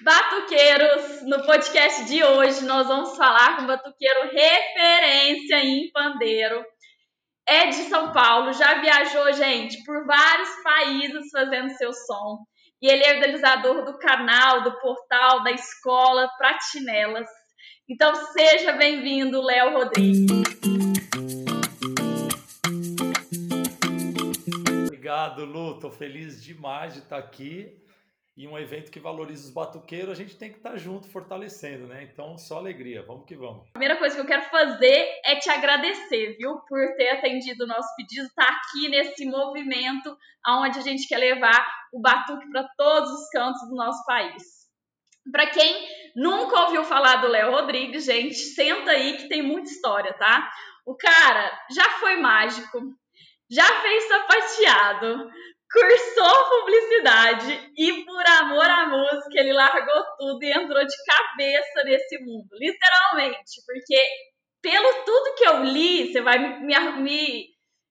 Batuqueiros, no podcast de hoje nós vamos falar com um batuqueiro referência em pandeiro. É de São Paulo, já viajou, gente, por vários países fazendo seu som. E ele é idealizador do canal, do portal, da escola Pratinelas. Então seja bem-vindo, Léo Rodrigues. Obrigado, Lu. Tô feliz demais de estar aqui e um evento que valoriza os batuqueiros, a gente tem que estar junto, fortalecendo, né? Então, só alegria, vamos que vamos. A primeira coisa que eu quero fazer é te agradecer, viu, por ter atendido o nosso pedido, estar tá aqui nesse movimento onde a gente quer levar o batuque para todos os cantos do nosso país. Para quem nunca ouviu falar do Léo Rodrigues, gente, senta aí que tem muita história, tá? O cara já foi mágico, já fez sapateado, cursou publicidade e por amor à música ele largou tudo e entrou de cabeça nesse mundo, literalmente, porque pelo tudo que eu li, você vai me, me,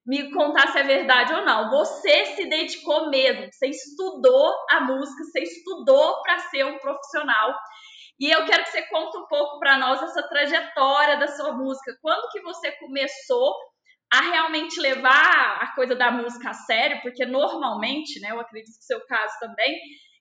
me contar se é verdade ou não. Você se dedicou mesmo, você estudou a música, você estudou para ser um profissional. E eu quero que você conte um pouco para nós essa trajetória da sua música. Quando que você começou a realmente levar a coisa da música a sério, porque normalmente, né, eu acredito que o seu caso também,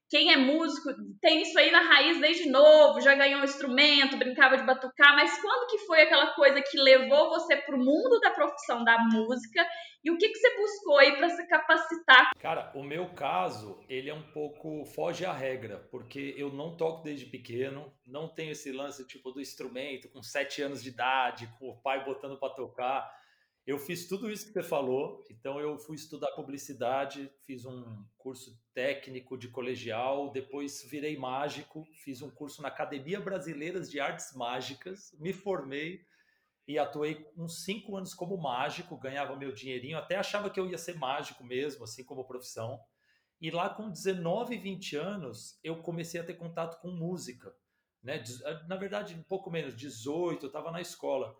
quem é músico tem isso aí na raiz desde novo, já ganhou um instrumento, brincava de batucar, mas quando que foi aquela coisa que levou você para o mundo da profissão da música e o que, que você buscou aí para se capacitar? Cara, o meu caso, ele é um pouco foge à regra, porque eu não toco desde pequeno, não tenho esse lance tipo do instrumento com sete anos de idade, com o pai botando para tocar. Eu fiz tudo isso que você falou, então eu fui estudar publicidade, fiz um curso técnico de colegial, depois virei mágico, fiz um curso na Academia Brasileira de Artes Mágicas, me formei e atuei uns cinco anos como mágico, ganhava meu dinheirinho, até achava que eu ia ser mágico mesmo, assim como profissão. E lá com 19, 20 anos, eu comecei a ter contato com música. Né? Na verdade, um pouco menos, 18, eu estava na escola.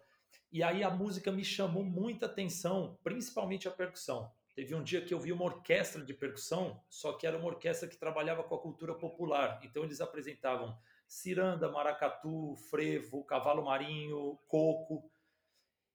E aí a música me chamou muita atenção, principalmente a percussão. Teve um dia que eu vi uma orquestra de percussão, só que era uma orquestra que trabalhava com a cultura popular. Então eles apresentavam ciranda, maracatu, frevo, cavalo marinho, coco.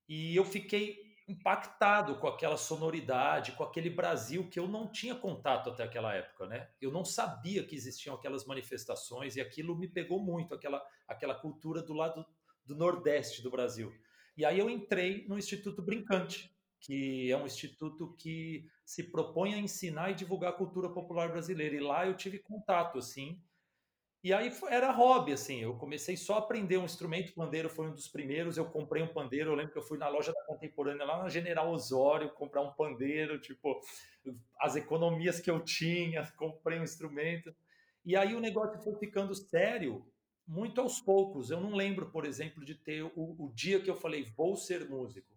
E eu fiquei impactado com aquela sonoridade, com aquele Brasil que eu não tinha contato até aquela época, né? Eu não sabia que existiam aquelas manifestações e aquilo me pegou muito, aquela, aquela cultura do lado do Nordeste do Brasil. E aí eu entrei no Instituto Brincante, que é um instituto que se propõe a ensinar e divulgar a cultura popular brasileira. E lá eu tive contato, assim. E aí era hobby, assim. Eu comecei só a aprender um instrumento. O pandeiro foi um dos primeiros. Eu comprei um pandeiro. Eu lembro que eu fui na loja da Contemporânea, lá na General Osório, comprar um pandeiro. Tipo, as economias que eu tinha, comprei um instrumento. E aí o negócio foi ficando sério muito aos poucos. Eu não lembro, por exemplo, de ter o, o dia que eu falei, vou ser músico.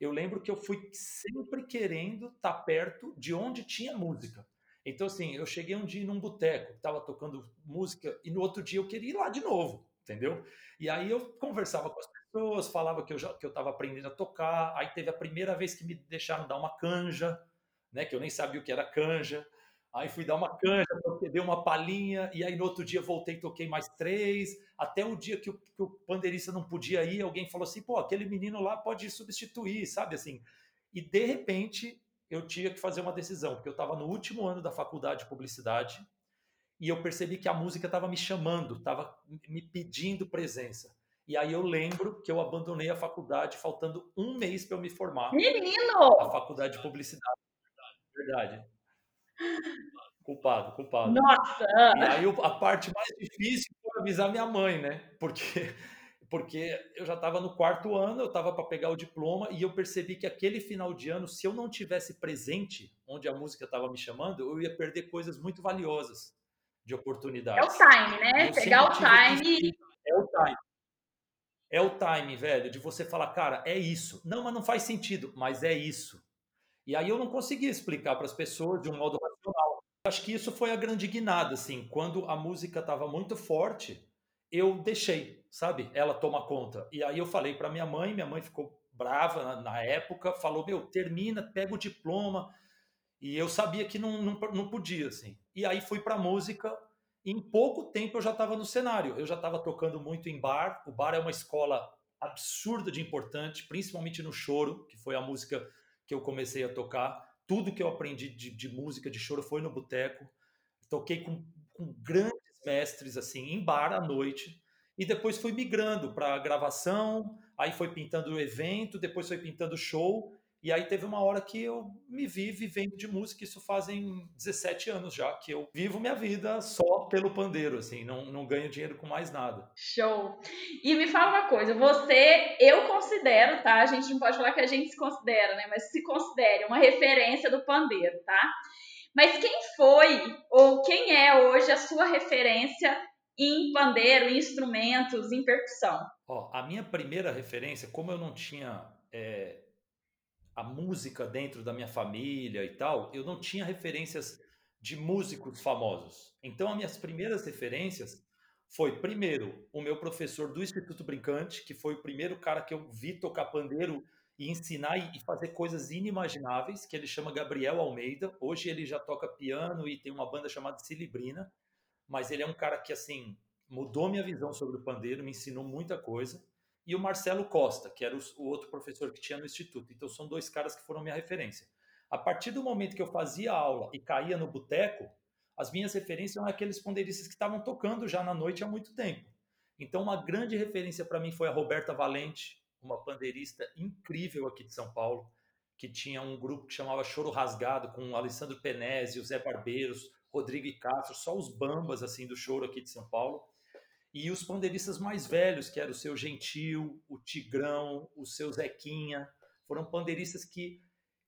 Eu lembro que eu fui sempre querendo estar tá perto de onde tinha música. Então, assim, eu cheguei um dia num boteco, estava tocando música, e no outro dia eu queria ir lá de novo, entendeu? E aí eu conversava com as pessoas, falava que eu já que eu estava aprendendo a tocar. Aí teve a primeira vez que me deixaram dar uma canja, né? Que eu nem sabia o que era canja. Aí fui dar uma canja, dei uma palhinha, e aí no outro dia voltei, toquei mais três, até o dia que o, que o pandeirista não podia ir, alguém falou assim, pô, aquele menino lá pode substituir, sabe assim? E de repente eu tinha que fazer uma decisão, porque eu estava no último ano da faculdade de publicidade e eu percebi que a música estava me chamando, estava me pedindo presença. E aí eu lembro que eu abandonei a faculdade faltando um mês para eu me formar. Menino! A faculdade de publicidade. Verdade. Culpado, culpado. Nossa! E aí a parte mais difícil foi avisar minha mãe, né? Porque, porque eu já estava no quarto ano, eu estava para pegar o diploma e eu percebi que aquele final de ano, se eu não tivesse presente onde a música estava me chamando, eu ia perder coisas muito valiosas de oportunidades. É o time, né? Pegar o time. É o time. É o time, velho, de você falar, cara, é isso. Não, mas não faz sentido, mas é isso. E aí eu não conseguia explicar para as pessoas de um modo. Acho que isso foi a grande guinada, assim. Quando a música estava muito forte, eu deixei, sabe? Ela toma conta. E aí eu falei para minha mãe, minha mãe ficou brava na, na, época, falou: Meu, termina, pega o diploma. E eu sabia que não, não, não podia, assim. E aí fui para música em pouco tempo eu já estava no cenário. Eu já estava tocando muito em bar. O bar é uma escola absurda de importante, principalmente no choro, que foi a música que eu comecei a tocar. Tudo que eu aprendi de, de música, de choro, foi no boteco. Toquei com, com grandes mestres, assim, em bar à noite. E depois fui migrando para gravação, aí foi pintando evento, depois foi pintando show. E aí teve uma hora que eu me vi vivendo de música, isso fazem 17 anos já, que eu vivo minha vida só pelo pandeiro, assim, não, não ganho dinheiro com mais nada. Show! E me fala uma coisa, você, eu considero, tá? A gente não pode falar que a gente se considera, né? Mas se considere uma referência do pandeiro, tá? Mas quem foi ou quem é hoje a sua referência em pandeiro, em instrumentos, em percussão? Ó, a minha primeira referência, como eu não tinha é, a música dentro da minha família e tal, eu não tinha referências de músicos famosos. Então, as minhas primeiras referências foi, primeiro, o meu professor do Instituto Brincante, que foi o primeiro cara que eu vi tocar pandeiro e ensinar e fazer coisas inimagináveis, que ele chama Gabriel Almeida. Hoje ele já toca piano e tem uma banda chamada Cilibrina, mas ele é um cara que, assim, mudou minha visão sobre o pandeiro, me ensinou muita coisa e o Marcelo Costa, que era o, outro professor que tinha no instituto. Então são dois caras que foram minha referência. A partir do momento que eu fazia aula e caía no boteco, as minhas referências eram aqueles pandeiristas que estavam tocando já na noite há muito tempo. Então, uma grande referência para mim foi a Roberta Valente, uma pandeirista incrível aqui de São Paulo, que tinha um grupo que chamava Choro Rasgado, com o Alessandro Penese, o Zé Barbeiros, Rodrigo Castro, só os bambas assim do choro aqui de São Paulo. E os pandeiristas mais velhos, que era o seu Gentil, o Tigrão, o seu Zequinha, foram pandeiristas que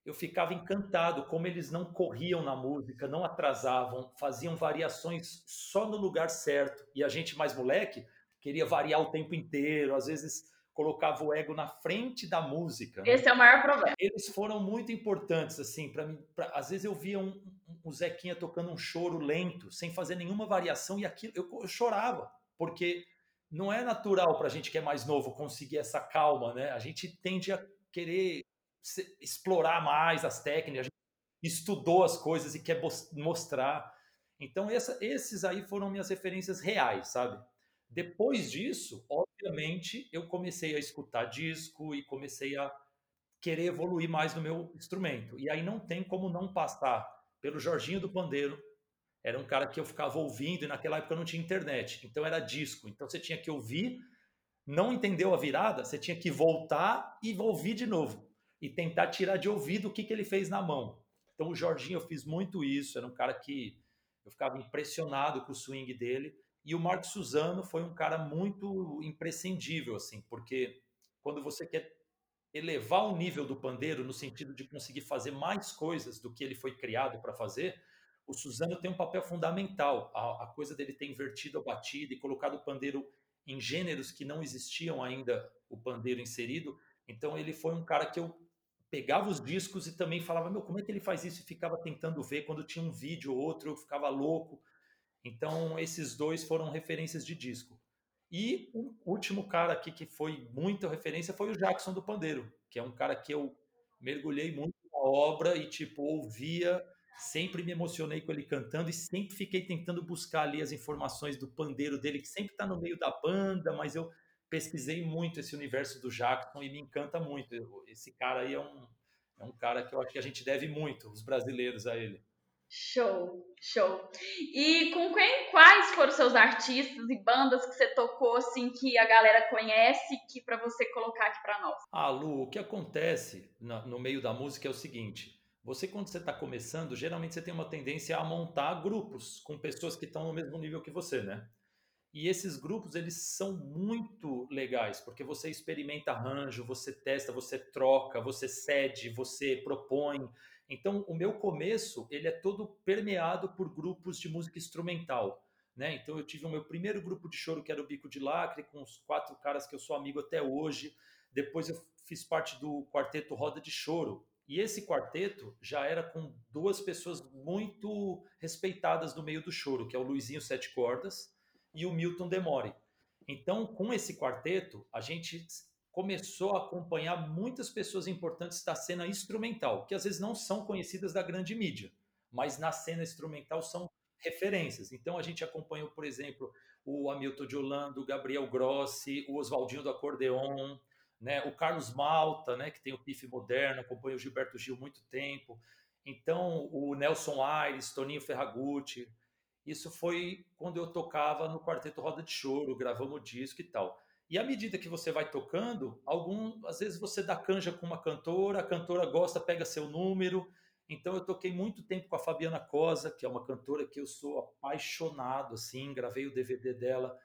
eu ficava encantado como eles não corriam na música, não atrasavam, faziam variações só no lugar certo. E a gente mais moleque queria variar o tempo inteiro, às vezes colocava o ego na frente da música. Né? Esse né? é o maior problema. Eles foram muito importantes assim para mim. Pra, às vezes eu via um, um, um, Zequinha tocando um choro lento, sem fazer nenhuma variação e aquilo eu, eu chorava porque não é natural para a gente que é mais novo conseguir essa calma, né? A gente tende a querer explorar mais as técnicas, a gente estudou as coisas e quer mostrar. Então, essa, esses aí foram minhas referências reais, sabe? Depois disso, obviamente, eu comecei a escutar disco e comecei a querer evoluir mais no meu instrumento. E aí não tem como não passar pelo Jorginho do Pandeiro, era um cara que eu ficava ouvindo e naquela época não tinha internet, então era disco. Então você tinha que ouvir, não entendeu a virada, você tinha que voltar e ouvir de novo e tentar tirar de ouvido o que, que ele fez na mão. Então o Jorginho eu fiz muito isso, era um cara que eu ficava impressionado com o swing dele. E o Marco Suzano foi um cara muito imprescindível, assim, porque quando você quer elevar o nível do pandeiro no sentido de conseguir fazer mais coisas do que ele foi criado para fazer, o Suzano tem um papel fundamental. A, a, coisa dele ter invertido a batida e colocado o pandeiro em gêneros que não existiam ainda o pandeiro inserido. Então ele foi um cara que eu pegava os discos e também falava, meu, como é que ele faz isso? E ficava tentando ver. Quando tinha um vídeo ou outro, eu ficava louco. Então esses dois foram referências de disco. E o último cara aqui que foi muita referência foi o Jackson do Pandeiro, que é um cara que eu mergulhei muito na obra e tipo ouvia sempre me emocionei com ele cantando e sempre fiquei tentando buscar ali as informações do pandeiro dele, que sempre está no meio da banda, mas eu pesquisei muito esse universo do Jackson e me encanta muito. Esse cara aí é um, é um cara que eu acho que a gente deve muito, os brasileiros, a ele. Show, show. E com quem, quais foram seus artistas e bandas que você tocou, assim, que a galera conhece, que para você colocar aqui para nós? Ah, Lu, o que acontece no meio da música é o seguinte: você, quando você está começando, geralmente você tem uma tendência a montar grupos com pessoas que estão no mesmo nível que você, né? E esses grupos, eles são muito legais, porque você experimenta arranjo, você testa, você troca, você cede, você propõe. Então, o meu começo, ele é todo permeado por grupos de música instrumental, né? Então, eu tive o meu primeiro grupo de choro, que era o Bico de Lacre, com os quatro caras que eu sou amigo até hoje. Depois eu fiz parte do quarteto Roda de Choro, e esse quarteto já era com duas pessoas muito respeitadas no meio do choro, que é o Luizinho Sete Cordas e o Milton Demore. Então, com esse quarteto, a gente começou a acompanhar muitas pessoas importantes da cena instrumental, que às vezes não são conhecidas da grande mídia, mas na cena instrumental são referências. Então a gente acompanhou, por exemplo, o Hamilton de Holanda, o Gabriel Grossi, o Oswaldinho do acordeon, né? O Carlos Malta, né? Que tem o pife moderno, acompanha o Gilberto Gil muito tempo. Então o Nelson Aires, Toninho Ferragutti. Isso foi quando eu tocava no Quarteto Roda de Choro, gravamos disco e tal. E à medida que você vai tocando, algum, às vezes você dá canja com uma cantora, a cantora gosta, pega seu número, então eu toquei muito tempo com a Fabiana Cosa, que é uma cantora que eu sou apaixonado, assim, gravei o DVD dela.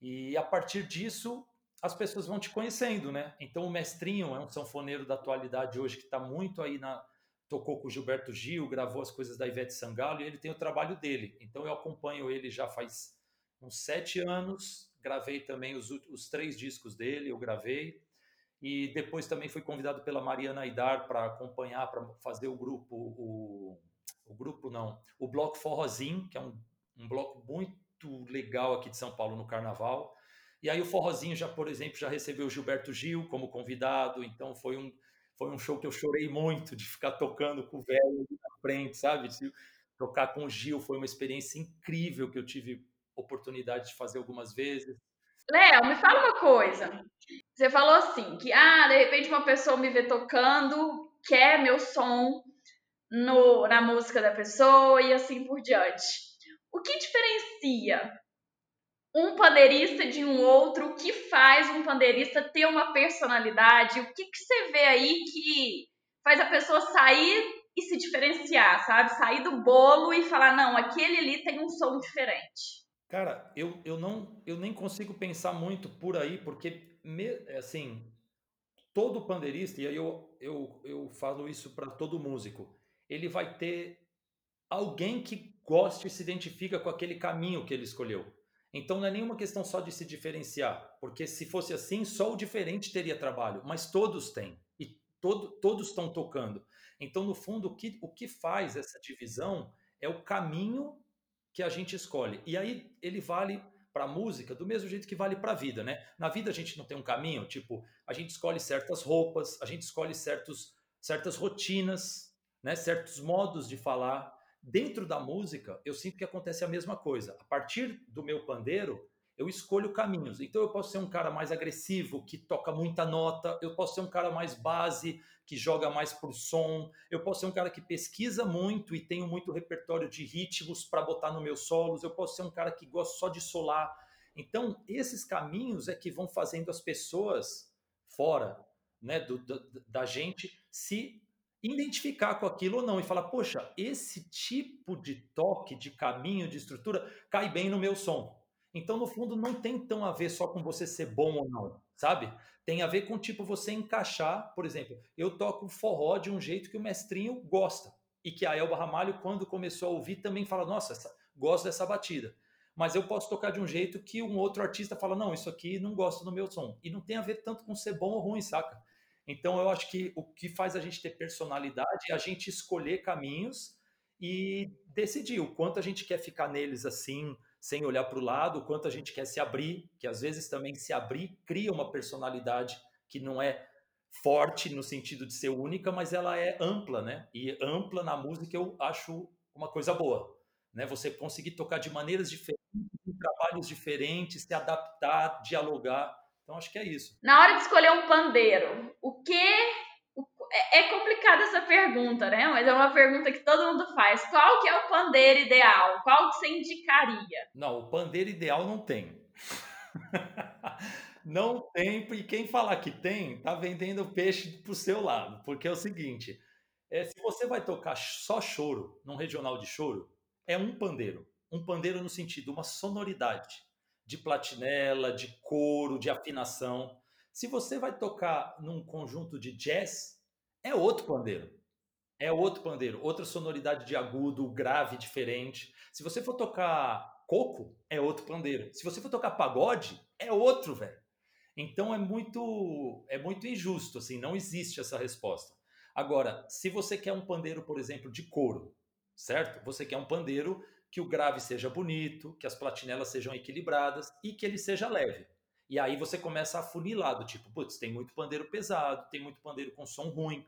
E a partir disso, as pessoas vão te conhecendo, né? Então o Mestrinho é um sanfoneiro da atualidade hoje que está muito aí na tocou com o Gilberto Gil, gravou as coisas da Ivete Sangalo e ele tem o trabalho dele. Então eu acompanho ele já faz uns sete anos. Gravei também os, os três discos dele, eu gravei. E depois também fui convidado pela Mariana Aidar para acompanhar, para fazer o grupo, o, o grupo não, o Bloco Forrozinho, que é um, um bloco muito legal aqui de São Paulo no Carnaval. E aí o Forrozinho já, por exemplo, já recebeu o Gilberto Gil como convidado, então foi um, foi um show que eu chorei muito de ficar tocando com o velho na frente, sabe? De tocar com o Gil foi uma experiência incrível que eu tive oportunidade de fazer algumas vezes. Léo, me fala uma coisa. Você falou assim, que ah, de repente uma pessoa me vê tocando, quer meu som no, na música da pessoa e assim por diante. O que diferencia um pandeirista de um outro? O que faz um pandeirista ter uma personalidade? O que, que você vê aí que faz a pessoa sair e se diferenciar, sabe? Sair do bolo e falar, não, aquele ali tem um som diferente. Cara, eu, eu não eu nem consigo pensar muito por aí, porque assim, todo pandeirista, e aí eu, eu, eu falo isso para todo músico, ele vai ter alguém que goste e se identifica com aquele caminho que ele escolheu. Então não é nenhuma questão só de se diferenciar, porque se fosse assim, só o diferente teria trabalho, mas todos têm e todo, todos estão tocando. Então, no fundo, o que, o que faz essa divisão é o caminho que a gente escolhe. E aí ele vale para a música do mesmo jeito que vale para a vida, né? Na vida a gente não tem um caminho, tipo, a gente escolhe certas roupas, a gente escolhe certos, certas rotinas, né? certos modos de falar. Dentro da música, eu sinto que acontece a mesma coisa. A partir do meu pandeiro, eu escolho caminhos. Então eu posso ser um cara mais agressivo, que toca muita nota, eu posso ser um cara mais base, que joga mais por som, eu posso ser um cara que pesquisa muito e tenho muito repertório de ritmos para botar no meus solos, eu posso ser um cara que gosta só de solar. Então, esses caminhos é que vão fazendo as pessoas fora né, do, do, da gente se identificar com aquilo ou não e falar, poxa, esse tipo de toque, de caminho, de estrutura cai bem no meu som. Então, no fundo, não tem tão a ver só com você ser bom ou não, sabe? Tem a ver com, tipo, você encaixar, por exemplo, eu toco forró de um jeito que o mestrinho gosta. E que a Elba Ramalho, quando começou a ouvir, também fala, nossa, essa, gosto dessa batida. Mas eu posso tocar de um jeito que um outro artista fala, não, isso aqui não gosto do meu som. E não tem a ver tanto com ser bom ou ruim, saca? Então, eu acho que o que faz a gente ter personalidade é a gente escolher caminhos e decidir o quanto a gente quer ficar neles assim, sem olhar para o lado, o quanto a gente quer se abrir, que às vezes também se abrir cria uma personalidade que não é forte no sentido de ser única, mas ela é ampla, né? E ampla na música eu acho uma coisa boa, né? Você conseguir tocar de maneiras diferentes, em trabalhos diferentes, se adaptar, dialogar. Então acho que é isso. Na hora de escolher um pandeiro, o que é, é complicada essa pergunta, né? Mas é uma pergunta que todo mundo faz. Qual que é o pandeiro ideal? Qual que você indicaria? Não, o pandeiro ideal não tem. não tem, e quem falar que tem, tá vendendo peixe pro seu lado. Porque é o seguinte, é, se você vai tocar só choro, num regional de choro, é um pandeiro. Um pandeiro no sentido, uma sonoridade de platinela, de couro, de afinação. Se você vai tocar num conjunto de jazz, é outro pandeiro. É outro pandeiro, outra sonoridade de agudo, grave, diferente. Se você for tocar coco, é outro pandeiro. Se você for tocar pagode, é outro, velho. Então é muito é muito injusto, assim, não existe essa resposta. Agora, se você quer um pandeiro, por exemplo, de couro, certo? Você quer um pandeiro que o grave seja bonito, que as platinelas sejam equilibradas e que ele seja leve. E aí você começa a funilar do tipo, putz, tem muito pandeiro pesado, tem muito pandeiro com som ruim.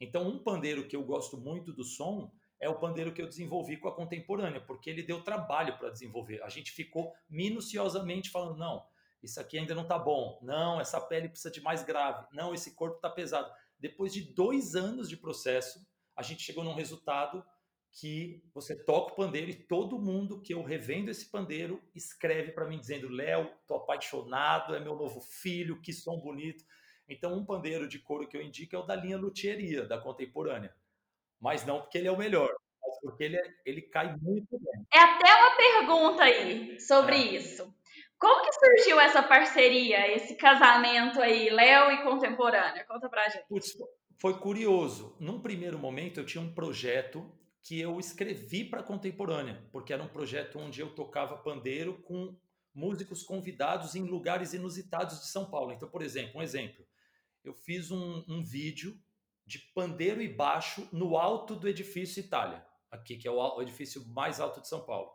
Então, um pandeiro que eu gosto muito do som é o pandeiro que eu desenvolvi com a contemporânea, porque ele deu trabalho para desenvolver. A gente ficou minuciosamente falando, não, isso aqui ainda não está bom, não, essa pele precisa de mais grave, não, esse corpo está pesado. Depois de dois anos de processo, a gente chegou num resultado que você toca o pandeiro e todo mundo que eu revendo esse pandeiro escreve para mim dizendo: Léo, tô apaixonado, é meu novo filho, que som bonito. Então, um pandeiro de couro que eu indico é o da linha luthieria, da contemporânea. Mas não porque ele é o melhor, mas porque ele, é, ele cai muito bem. É até uma pergunta aí sobre é. isso. Como que surgiu essa parceria, esse casamento aí, Léo e Contemporânea? Conta pra gente. Putz, foi curioso. Num primeiro momento, eu tinha um projeto que eu escrevi para Contemporânea, porque era um projeto onde eu tocava pandeiro com músicos convidados em lugares inusitados de São Paulo. Então, por exemplo, um exemplo. Eu fiz um, um vídeo de pandeiro e baixo no alto do edifício Itália, aqui, que é o edifício mais alto de São Paulo.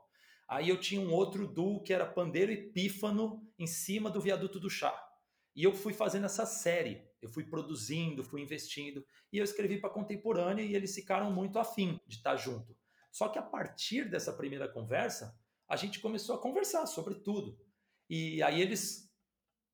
Aí eu tinha um outro duo que era pandeiro e pífano em cima do viaduto do chá. E eu fui fazendo essa série, eu fui produzindo, fui investindo, e eu escrevi para contemporânea e eles ficaram muito afim de estar junto. Só que a partir dessa primeira conversa, a gente começou a conversar sobre tudo. E aí eles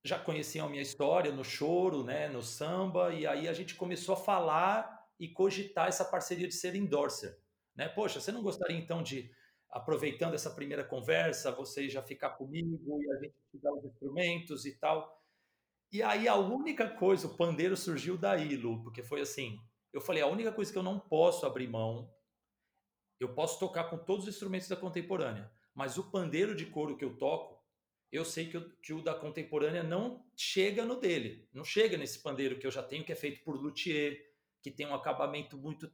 já conheciam a minha história no choro, né, no samba, e aí a gente começou a falar e cogitar essa parceria de ser endorser. Né? Poxa, você não gostaria então de, aproveitando essa primeira conversa, você já ficar comigo e a gente te dar os instrumentos e tal? E aí a única coisa, o pandeiro surgiu daí, Lu, porque foi assim, eu falei, a única coisa que eu não posso abrir mão, eu posso tocar com todos os instrumentos da contemporânea, mas o pandeiro de couro que eu toco, eu sei que o, que o da contemporânea não chega no dele, não chega nesse pandeiro que eu já tenho, que é feito por luthier, que tem um acabamento muito.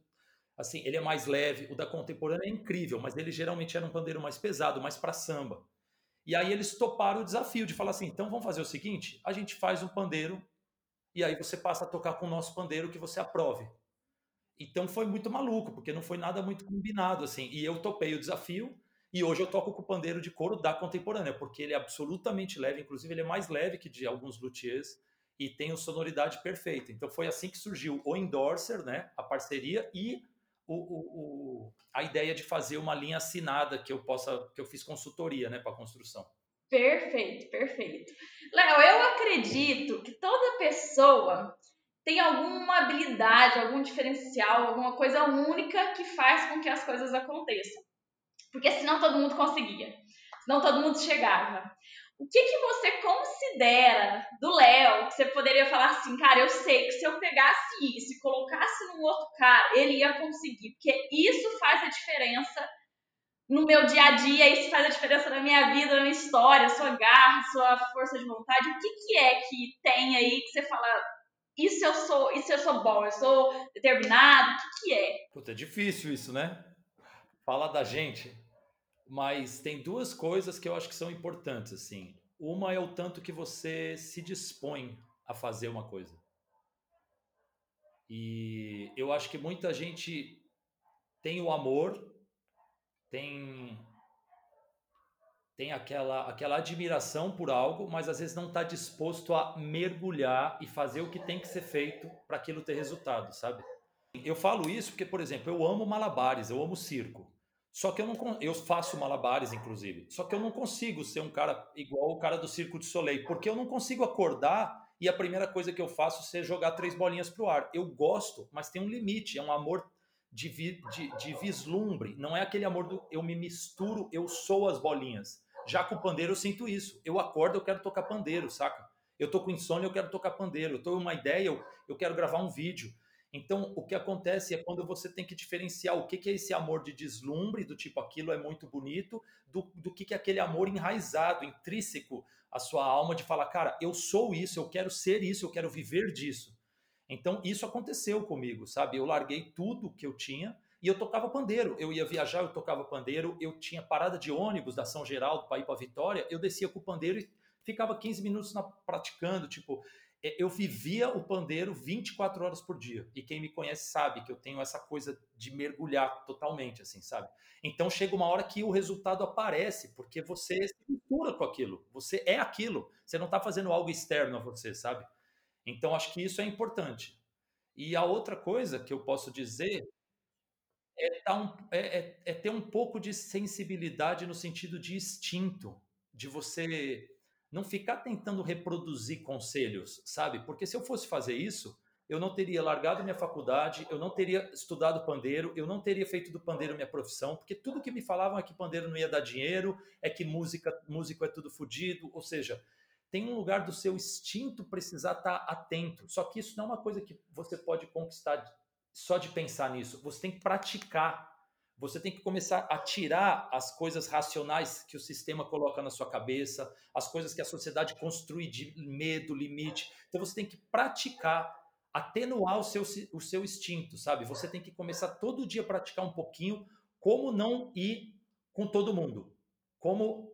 Assim, ele é mais leve. O da contemporânea é incrível, mas ele geralmente era um pandeiro mais pesado, mais para samba. E aí eles toparam o desafio de falar assim: então vamos fazer o seguinte, a gente faz um pandeiro e aí você passa a tocar com o nosso pandeiro que você aprove. Então foi muito maluco, porque não foi nada muito combinado assim. E eu topei o desafio e hoje eu toco com o pandeiro de couro da contemporânea, porque ele é absolutamente leve, inclusive ele é mais leve que de alguns luthiers e tem a sonoridade perfeita. Então foi assim que surgiu o endorser, né, a parceria e o, o, o, a ideia de fazer uma linha assinada que eu possa, que eu fiz consultoria, né, para construção. Perfeito, perfeito. Léo, eu acredito que toda pessoa tem alguma habilidade, algum diferencial, alguma coisa única que faz com que as coisas aconteçam. Porque senão todo mundo conseguia. Senão todo mundo chegava. O que, que você considera do Léo que você poderia falar assim, cara, eu sei que se eu pegasse isso e colocasse num outro cara, ele ia conseguir. Porque isso faz a diferença no meu dia a dia, isso faz a diferença na minha vida, na minha história, sua garra, sua força de vontade. O que, que é que tem aí que você fala, isso eu sou, isso eu sou bom, eu sou determinado, o que, que é? Puta, é difícil isso, né? Fala da gente. Mas tem duas coisas que eu acho que são importantes, assim. Uma é o tanto que você se dispõe a fazer uma coisa. E eu acho que muita gente tem o amor, tem tem aquela aquela admiração por algo, mas às vezes não está disposto a mergulhar e fazer o que tem que ser feito para aquilo ter resultado, sabe? Eu falo isso porque, por exemplo, eu amo malabares, eu amo circo. Só que eu não eu faço malabares, inclusive. Só que eu não consigo ser um cara igual o cara do Circo de Soleil, porque eu não consigo acordar e a primeira coisa que eu faço é jogar três bolinhas pro ar. Eu gosto, mas tem um limite, é um amor de, vi, de, de vislumbre. Não é aquele amor do eu me misturo, eu sou as bolinhas. Já com o pandeiro eu sinto isso. Eu acordo, eu quero tocar pandeiro, saca? Eu tô com insônia, eu quero tocar pandeiro. Eu tô com uma ideia, eu, eu quero gravar um vídeo. Então, o que acontece é quando você tem que diferenciar o que, é esse amor de deslumbre, do tipo aquilo é muito bonito, do, do que, que é aquele amor enraizado, intrínseco à sua alma, de falar, cara, eu sou isso, eu quero ser isso, eu quero viver disso. Então, isso aconteceu comigo, sabe? Eu larguei tudo que eu tinha e eu tocava pandeiro. Eu ia viajar, eu tocava pandeiro, eu tinha parada de ônibus da São Geraldo para ir para Vitória, eu descia com o pandeiro e ficava 15 minutos na, praticando, tipo, eu vivia o pandeiro 24 horas por dia. E quem me conhece sabe que eu tenho essa coisa de mergulhar totalmente, assim, sabe? Então chega uma hora que o resultado aparece, porque você se mistura com aquilo. Você é aquilo. Você não está fazendo algo externo a você, sabe? Então acho que isso é importante. E a outra coisa que eu posso dizer é, tá é, é, é ter um pouco de sensibilidade no sentido de instinto, de você não ficar tentando reproduzir conselhos, sabe? Porque se eu fosse fazer isso, eu não teria largado minha faculdade, eu não teria estudado pandeiro, eu não teria feito do pandeiro minha profissão, porque tudo que me falavam é que pandeiro não ia dar dinheiro, é que música, músico é tudo fodido, ou seja, tem um lugar do seu instinto precisar estar atento. Só que isso não é uma coisa que você pode conquistar só de pensar nisso. Você tem que praticar. Você tem que começar a tirar as coisas racionais que o sistema coloca na sua cabeça, as coisas que a sociedade construi de medo, limite. Então você tem que praticar atenuar o seu, o seu instinto, sabe? Você tem que começar todo dia a praticar um pouquinho como não ir com todo mundo. Como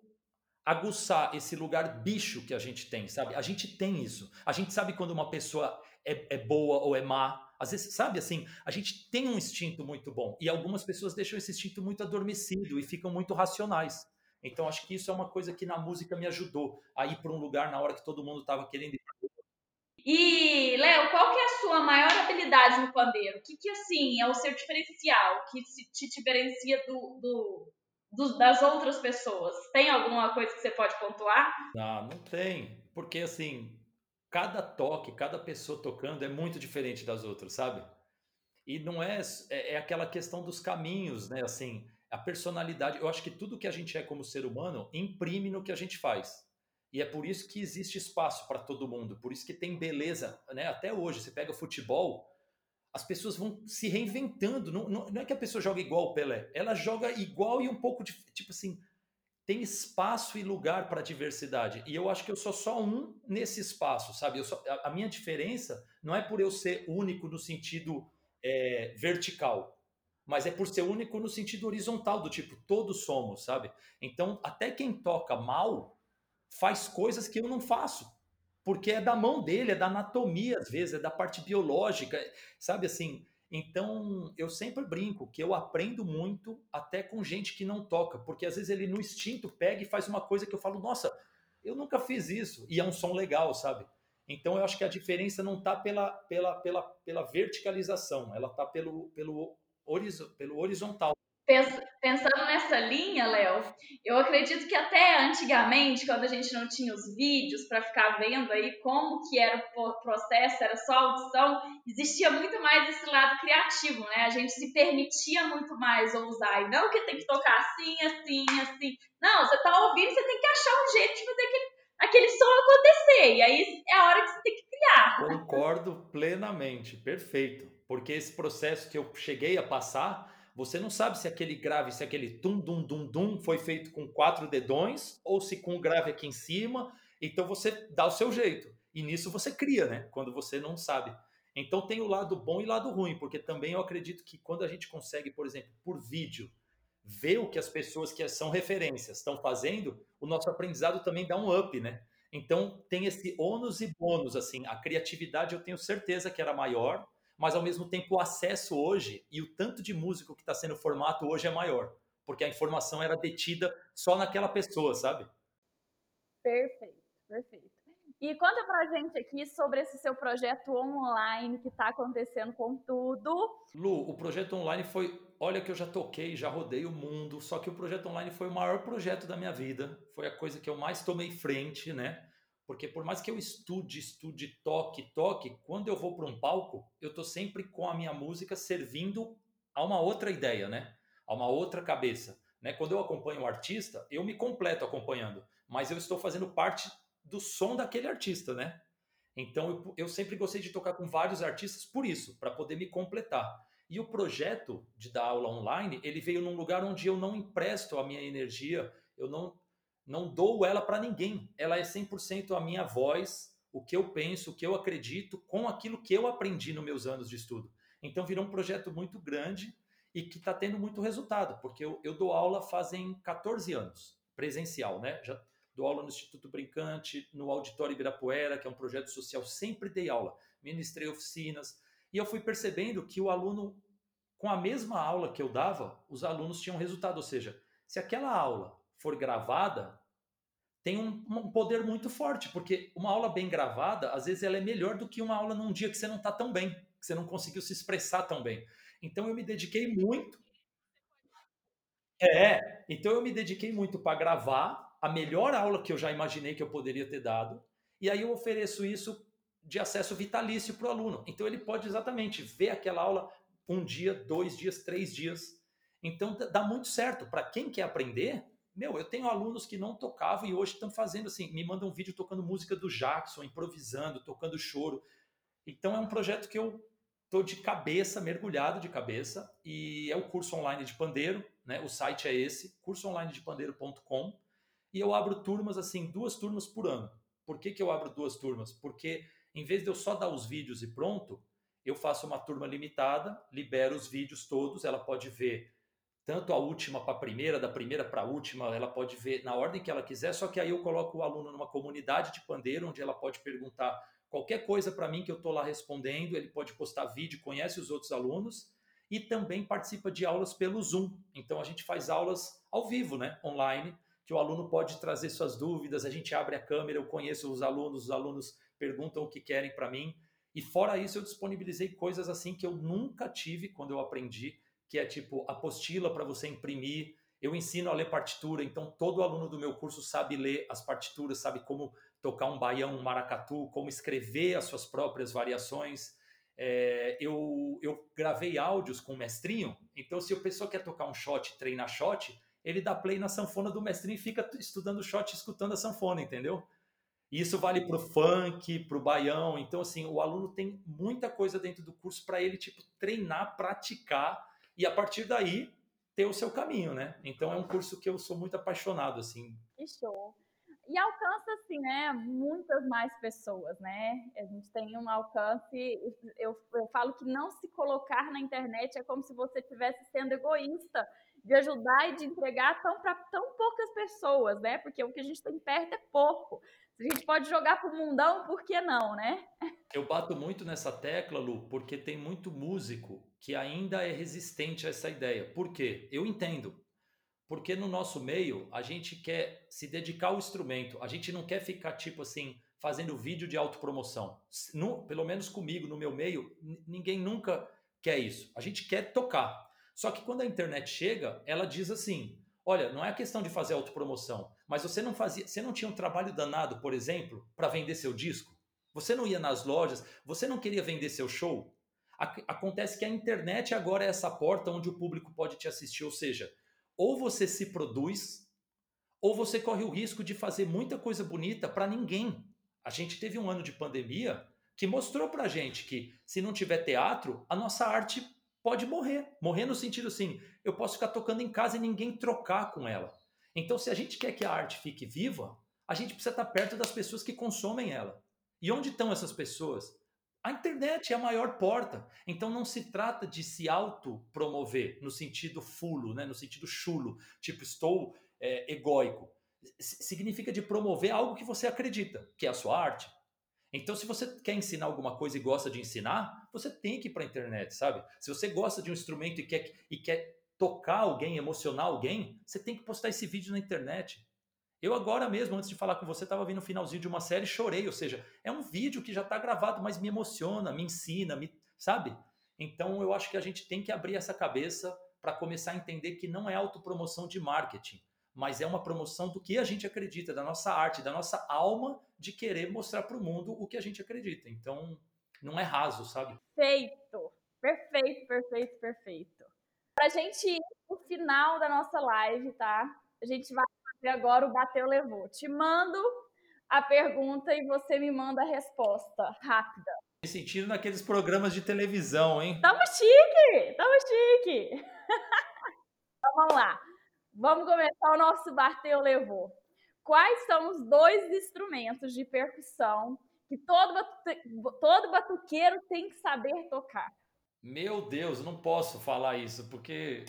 aguçar esse lugar bicho que a gente tem, sabe? A gente tem isso. A gente sabe quando uma pessoa é, é boa ou é má. Às vezes, sabe assim, a gente tem um instinto muito bom. E algumas pessoas deixam esse instinto muito adormecido e ficam muito racionais. Então, acho que isso é uma coisa que na música me ajudou a ir para um lugar na hora que todo mundo estava querendo ir e, Léo, qual que é a sua maior habilidade no pandeiro? O que, que assim, é o seu diferencial, que te diferencia do, do, do, das outras pessoas? Tem alguma coisa que você pode pontuar? Não, não tem. Porque, assim, cada toque, cada pessoa tocando é muito diferente das outras, sabe? E não é, é, é aquela questão dos caminhos, né? Assim, a personalidade. Eu acho que tudo que a gente é como ser humano imprime no que a gente faz. E é por isso que existe espaço para todo mundo, por isso que tem beleza, né? Até hoje, você pega o futebol, as pessoas vão se reinventando. Não, não, não é que a pessoa joga igual o Pelé, ela joga igual e um pouco de. Tipo assim, tem espaço e lugar para diversidade. E eu acho que eu sou só um nesse espaço, sabe? A, a, minha diferença não é por eu ser único no sentido é, vertical, mas é por ser único no sentido horizontal, do tipo, todos somos, sabe? Então, até quem toca mal faz coisas que eu não faço. Porque é da mão dele, é da anatomia, às vezes, é da parte biológica, sabe assim? Então, eu sempre brinco que eu aprendo muito até com gente que não toca, porque às vezes ele no instinto pega e faz uma coisa que eu falo, nossa, eu nunca fiz isso, e é um som legal, sabe? Então, eu acho que a diferença não está pela, pela, pela, pela verticalização, ela está pelo, pelo, pelo horizontal. Pensando nessa linha, Léo, eu acredito que até antigamente, quando a gente não tinha os vídeos para ficar vendo aí como que era o processo, era só audição, existia muito mais esse lado criativo, né? A gente se permitia muito mais ousar. E não que tem que tocar assim, assim, assim. Não, você tá ouvindo, você tem que achar um jeito de fazer aquele, aquele som acontecer. E aí é a hora que você tem que criar. Concordo plenamente, perfeito. Porque esse processo que eu cheguei a passar você não sabe se aquele grave, se aquele tum dum dum dum foi feito com quatro dedões ou se com o grave aqui em cima. Então você dá o seu jeito. E nisso você cria, né? Quando você não sabe. Então tem o lado bom e o lado ruim, porque também eu acredito que quando a gente consegue, por exemplo, por vídeo, ver o que as pessoas que são referências estão fazendo, o nosso aprendizado também dá um up, né? Então tem esse ônus e bônus, assim, a criatividade eu tenho certeza que era maior, mas ao mesmo tempo o acesso hoje e o tanto de músico que está sendo formado hoje é maior, porque a informação era detida só naquela pessoa, sabe? Perfeito, perfeito. E conta pra gente aqui sobre esse seu projeto online que está acontecendo com tudo. Lu, o projeto online foi. Olha que eu já toquei, já rodei o mundo, só que o projeto online foi o maior projeto da minha vida. Foi a coisa que eu mais tomei frente, né? Porque por mais que eu estude, estude, toque, toque, quando eu vou para um palco, eu estou sempre com a minha música servindo a uma outra ideia, né? A uma outra cabeça. Né? Quando eu acompanho o artista, eu me completo acompanhando, mas eu estou fazendo parte do som daquele artista, né? Então eu, eu sempre gostei de tocar com vários artistas por isso, para poder me completar. E o projeto de dar aula online, ele veio num lugar onde eu não empresto a minha energia, eu não não dou ela para ninguém. Ela é 100% a minha voz, o que eu penso, o que eu acredito, com aquilo que eu aprendi nos meus anos de estudo. Então virou um projeto muito grande e que está tendo muito resultado, porque eu, eu, dou aula fazem 14 anos, presencial, né? Já dou aula no Instituto Brincante, no Auditório Ibirapuera, que é um projeto social, sempre dei aula, ministrei oficinas, e eu fui percebendo que o aluno, com a mesma aula que eu dava, os alunos tinham resultado, ou seja, se aquela aula for gravada, tem um, um, poder muito forte, porque uma aula bem gravada, às vezes ela é melhor do que uma aula num dia que você não está tão bem, que você não conseguiu se expressar tão bem. Então eu me dediquei muito É, então eu me dediquei muito para gravar a melhor aula que eu já imaginei que eu poderia ter dado, e aí eu ofereço isso de acesso vitalício para o aluno. Então ele pode exatamente ver aquela aula um dia, dois dias, três dias. Então dá muito certo. Para quem quer aprender, meu, eu tenho alunos que não tocavam e hoje estão fazendo assim, me mandam um vídeo tocando música do Jackson, improvisando, tocando choro. Então é um projeto que eu tô de cabeça, mergulhado de cabeça, e é o curso online de pandeiro, né? O site é esse, cursoonlinedepandeiro.com, e eu abro turmas assim, duas turmas por ano. Por que, que eu abro duas turmas? Porque em vez de eu só dar os vídeos e pronto, eu faço uma turma limitada, libero os vídeos todos, ela pode ver tanto a última para a primeira, da primeira para a última, ela pode ver na ordem que ela quiser, só que aí eu coloco o aluno numa comunidade de pandeiro, onde ela pode perguntar qualquer coisa para mim que eu estou lá respondendo, ele pode postar vídeo, conhece os outros alunos e também participa de aulas pelo Zoom. Então a gente faz aulas ao vivo, né, online, que o aluno pode trazer suas dúvidas, a gente abre a câmera, eu conheço os alunos, os alunos perguntam o que querem para mim. E fora isso, eu disponibilizei coisas assim que eu nunca tive quando eu aprendi, que é tipo apostila para você imprimir. Eu ensino a ler partitura, então todo aluno do meu curso sabe ler as partituras, sabe como tocar um baião, um maracatu, como escrever as suas próprias variações. É, eu, eu gravei áudios com o mestrinho, então se a pessoa quer tocar um shot, treinar shot, ele dá play na sanfona do mestrinho e fica estudando shot, escutando a sanfona, entendeu? E isso vale para o funk, para o baião. Então, assim, o aluno tem muita coisa dentro do curso para ele, tipo, treinar, praticar e a partir daí ter o seu caminho, né? Então, é um curso que eu sou muito apaixonado, assim. Que show! e alcança assim, né, muitas mais pessoas, né? A gente tem um alcance, eu, eu falo que não se colocar na internet é como se você estivesse sendo egoísta de ajudar e de entregar tão para tão poucas pessoas, né? Porque o que a gente tem perto é pouco. A gente pode jogar para o mundão, por que não, né? Eu bato muito nessa tecla, Lu, porque tem muito músico que ainda é resistente a essa ideia. Por quê? Eu entendo. Porque no nosso meio, a gente quer se dedicar ao instrumento. A gente não quer ficar, tipo assim, fazendo vídeo de autopromoção. No, pelo menos comigo, no meu meio, ninguém nunca quer isso. A gente quer tocar. Só que quando a internet chega, ela diz assim: olha, não é questão de fazer autopromoção, mas você não fazia, você não tinha um trabalho danado, por exemplo, para vender seu disco? Você não ia nas lojas, você não queria vender seu show? Acontece que a internet agora é essa porta onde o público pode te assistir, ou seja, ou você se produz, ou você corre o risco de fazer muita coisa bonita para ninguém. A gente teve um ano de pandemia que mostrou para gente que se não tiver teatro, a nossa arte pode morrer. Morrer no sentido assim, eu posso ficar tocando em casa e ninguém trocar com ela. Então, se a gente quer que a arte fique viva, a gente precisa estar perto das pessoas que consomem ela. E onde estão essas pessoas? A internet é a maior porta. Então não se trata de se autopromover no sentido fulo, né? no sentido chulo, tipo estou é, egóico. significa de promover algo que você acredita, que é a sua arte. Então, se você quer ensinar alguma coisa e gosta de ensinar, você tem que ir para a internet, sabe? Se você gosta de um instrumento e quer, e quer tocar alguém, emocionar alguém, você tem que postar esse vídeo na internet. Eu agora mesmo, antes de falar com você, estava vendo o finalzinho de uma série chorei. Ou seja, é um vídeo que já está gravado, mas me emociona, me ensina, me, sabe? Então eu acho que a gente tem que abrir essa cabeça para começar a entender que não é autopromoção de marketing, mas é uma promoção do que a gente acredita, da nossa arte, da nossa alma de querer mostrar para o mundo o que a gente acredita. Então não é raso, sabe? Perfeito, perfeito, perfeito, perfeito. Para a gente ir no final da nossa live, tá? A gente vai e agora o bateu levou. Te mando a pergunta e você me manda a resposta rápida. Me sentindo naqueles programas de televisão, hein? Tamo chique! Tamo chique! então vamos lá. Vamos começar o nosso bateu levou. Quais são os dois instrumentos de percussão que todo, batu... todo batuqueiro tem que saber tocar? Meu Deus, não posso falar isso, porque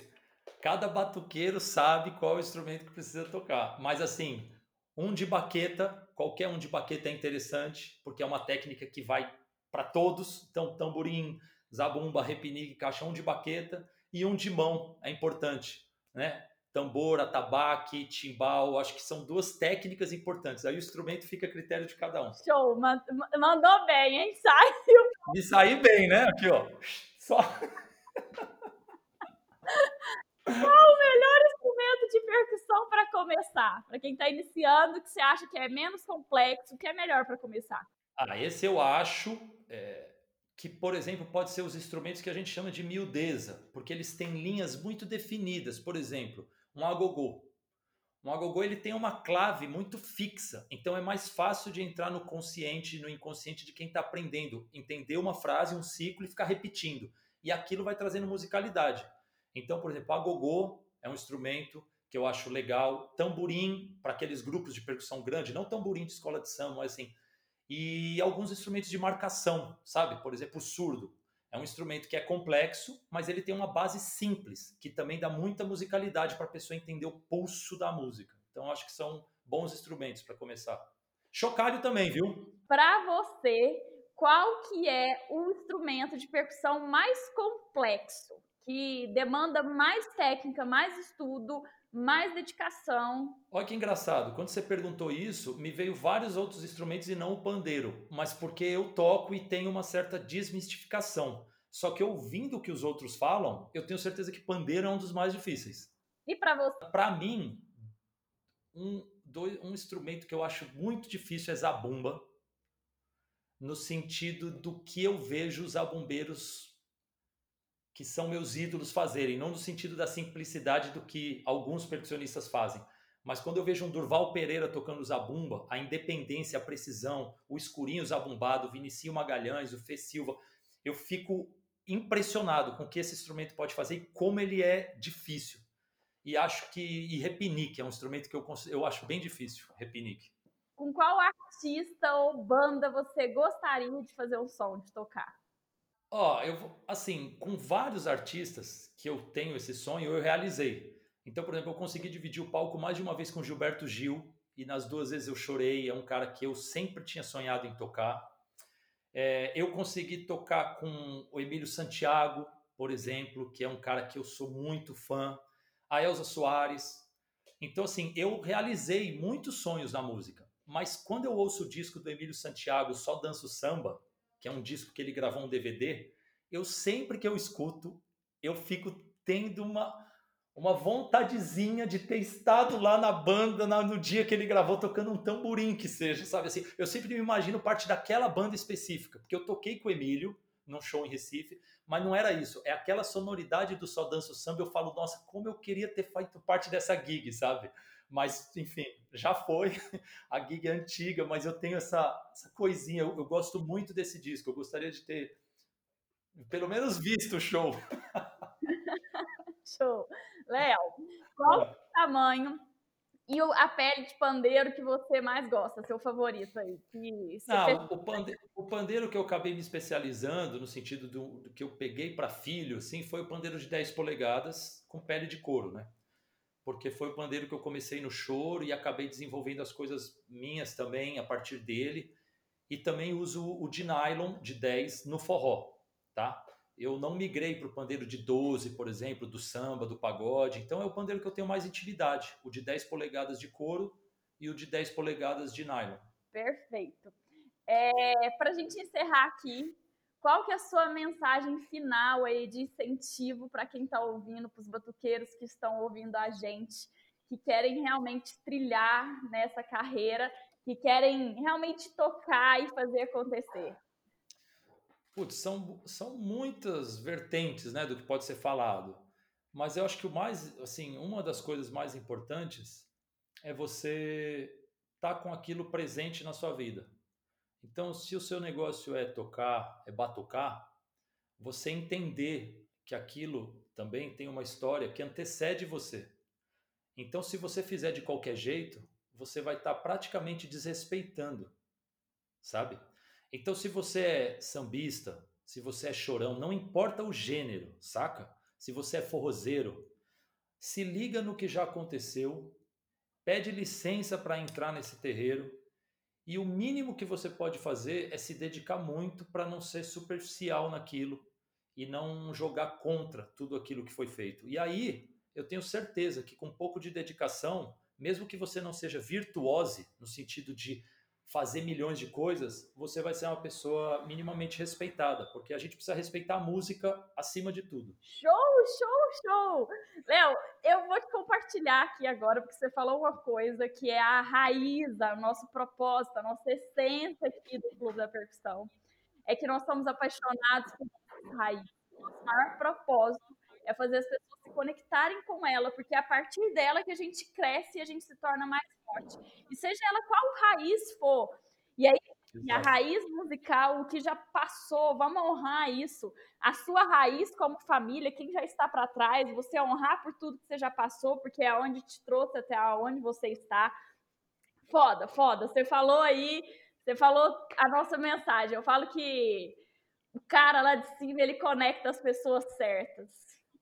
Cada batuqueiro sabe qual é o instrumento que precisa tocar. Mas assim, um de baqueta, qualquer um de baqueta é interessante, porque é uma técnica que vai para todos. Então, tamborim, zabumba, repinique, caixa, um de baqueta e um de mão é importante, né? Tambor, atabaque, timbal, acho que são duas técnicas importantes. Aí o instrumento fica a critério de cada um. Show, mandou bem, hein? Saiu. Me saí bem, né? Aqui, ó. Só. Qual o melhor instrumento de percussão para começar? Para quem está iniciando, que você acha que é menos complexo, o que é melhor para começar? Ah, esse eu acho é, que, por exemplo, pode ser os instrumentos que a gente chama de miudeza, porque eles têm linhas muito definidas. Por exemplo, um agogô. Um agogô ele tem uma clave muito fixa, então é mais fácil de entrar no consciente e no inconsciente de quem está aprendendo, entender uma frase, um ciclo e ficar repetindo. E aquilo vai trazendo musicalidade. Então, por exemplo, agogô é um instrumento que eu acho legal, tamborim para aqueles grupos de percussão grande, não tamborim de escola de samba, mas assim, e alguns instrumentos de marcação, sabe? Por exemplo, o surdo. É um instrumento que é complexo, mas ele tem uma base simples, que também dá muita musicalidade para a pessoa entender o pulso da música. Então, acho que são bons instrumentos para começar. Chocalho também, viu? Para você, qual que é o instrumento de percussão mais complexo, que demanda mais técnica, mais estudo, mais dedicação. Olha que engraçado, quando você perguntou isso, me veio vários outros instrumentos e não o pandeiro, mas porque eu toco e tenho uma certa desmistificação. Só que ouvindo o que os outros falam, eu tenho certeza que pandeiro é um dos mais difíceis. E para você? Para mim, um, dois, um instrumento que eu acho muito difícil é zabumba, no sentido do que eu vejo os zabumbeiros que são meus ídolos fazerem, não no sentido da simplicidade do que alguns percussionistas fazem. Mas quando eu vejo um Durval Pereira tocando zabumba, a independência, a precisão, o escurinho zabumbado, o Vinicinho Magalhães, o Fê Silva, eu fico impressionado com o que esse instrumento pode fazer e como ele é difícil. E acho que e repinique é um instrumento que eu, eu acho bem difícil, repinique. Com qual artista ou banda você gostaria de fazer um som, de tocar? Ó, oh, eu assim, com vários artistas que eu tenho esse sonho, eu realizei. Então, por exemplo, eu consegui dividir o palco mais de uma vez com Gilberto Gil, e nas duas vezes eu chorei. É um cara que eu sempre tinha sonhado em tocar. É, eu consegui tocar com o Emílio Santiago, por exemplo, que é um cara que eu sou muito fã. A Elza Soares. Então, assim, eu realizei muitos sonhos na música. Mas quando eu ouço o disco do Emílio Santiago, Só Danço Samba, que é um disco que ele gravou um DVD, eu sempre que eu escuto, eu fico tendo uma uma vontadezinha de ter estado lá na banda no dia que ele gravou tocando um tamborim que seja, sabe assim? Eu sempre me imagino parte daquela banda específica, porque eu toquei com o Emílio num show em Recife, mas não era isso, é aquela sonoridade do Só Danço Samba, eu falo, nossa, como eu queria ter feito parte dessa gig, sabe? Mas, enfim, já foi. A gig é antiga, mas eu tenho essa, essa coisinha. Eu, eu gosto muito desse disco. Eu gostaria de ter, pelo menos, visto o show. Show. Léo, qual é. o tamanho e a pele de pandeiro que você mais gosta, seu favorito aí? Não, o, pandeiro, o, pandeiro, que eu acabei me especializando, no sentido do, do que eu peguei para filho, assim, foi o pandeiro de 10 polegadas com pele de couro, né? Porque foi o pandeiro que eu comecei no choro e acabei desenvolvendo as coisas minhas também a partir dele. E também uso o de nylon de 10 no forró, tá? Eu não migrei para o pandeiro de 12, por exemplo, do samba, do pagode. Então é o pandeiro que eu tenho mais intimidade, o de 10 polegadas de couro e o de 10 polegadas de nylon. Perfeito. É, para a gente encerrar aqui, qual que é a sua mensagem final aí de incentivo para quem está ouvindo, para os batuqueiros que estão ouvindo a gente, que querem realmente trilhar nessa carreira, que querem realmente tocar e fazer acontecer? Putz, são, são muitas vertentes né, do que pode ser falado. Mas eu acho que o mais, assim, uma das coisas mais importantes é você estar tá com aquilo presente na sua vida. Então, se o seu negócio é tocar, é batucar, você entender que aquilo também tem uma história que antecede você. Então, se você fizer de qualquer jeito, você vai estar praticamente desrespeitando, sabe? Então, se você é sambista, se você é chorão, não importa o gênero, saca? Se você é forrozeiro, se liga no que já aconteceu, pede licença para entrar nesse terreiro e o mínimo que você pode fazer é se dedicar muito para não ser superficial naquilo e não jogar contra tudo aquilo que foi feito. E aí, eu tenho certeza que com um pouco de dedicação, mesmo que você não seja virtuose no sentido de fazer milhões de coisas, você vai ser uma pessoa minimamente respeitada, porque a gente precisa respeitar a música acima de tudo. Show, show, show! Léo, eu vou te compartilhar aqui agora, porque você falou uma coisa que é a raiz, o nosso propósito, a nossa essência aqui do Clube da Percussão. É que nós somos apaixonados por raiz. Nosso maior propósito é fazer as pessoas se conectarem com ela, porque é a partir dela que a gente cresce e a gente se torna mais forte. E seja ela qual raiz for. E aí, a raiz musical, o que já passou, vamos honrar isso. A sua raiz como família, quem já está para trás, você honrar por tudo que você já passou, porque é onde te trouxe até onde você está. Foda, foda. Você falou aí, você falou a nossa mensagem. Eu falo que o cara lá de cima, ele conecta as pessoas certas.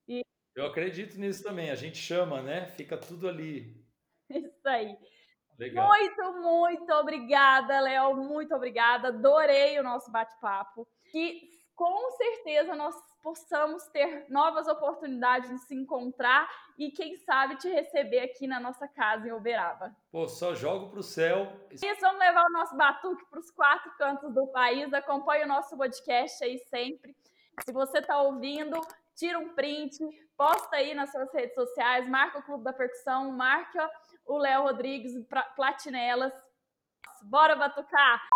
E... Eu acredito nisso também. A gente chama, né? Fica tudo ali. Isso aí. Legal. Muito, muito obrigada, Léo. Muito obrigada. Adorei o nosso bate-papo. E com certeza nós possamos ter novas oportunidades de se encontrar e, quem sabe, te receber aqui na nossa casa em Uberaba. Pô, só jogo para o céu. Isso, vamos levar o nosso batuque para os quatro cantos do país. Acompanhe o nosso podcast aí sempre. Se você está ouvindo, tira um print, posta aí nas suas redes sociais, marca o Clube da Percussão, marca o Léo Rodrigues, Platinelas. Bora batucar!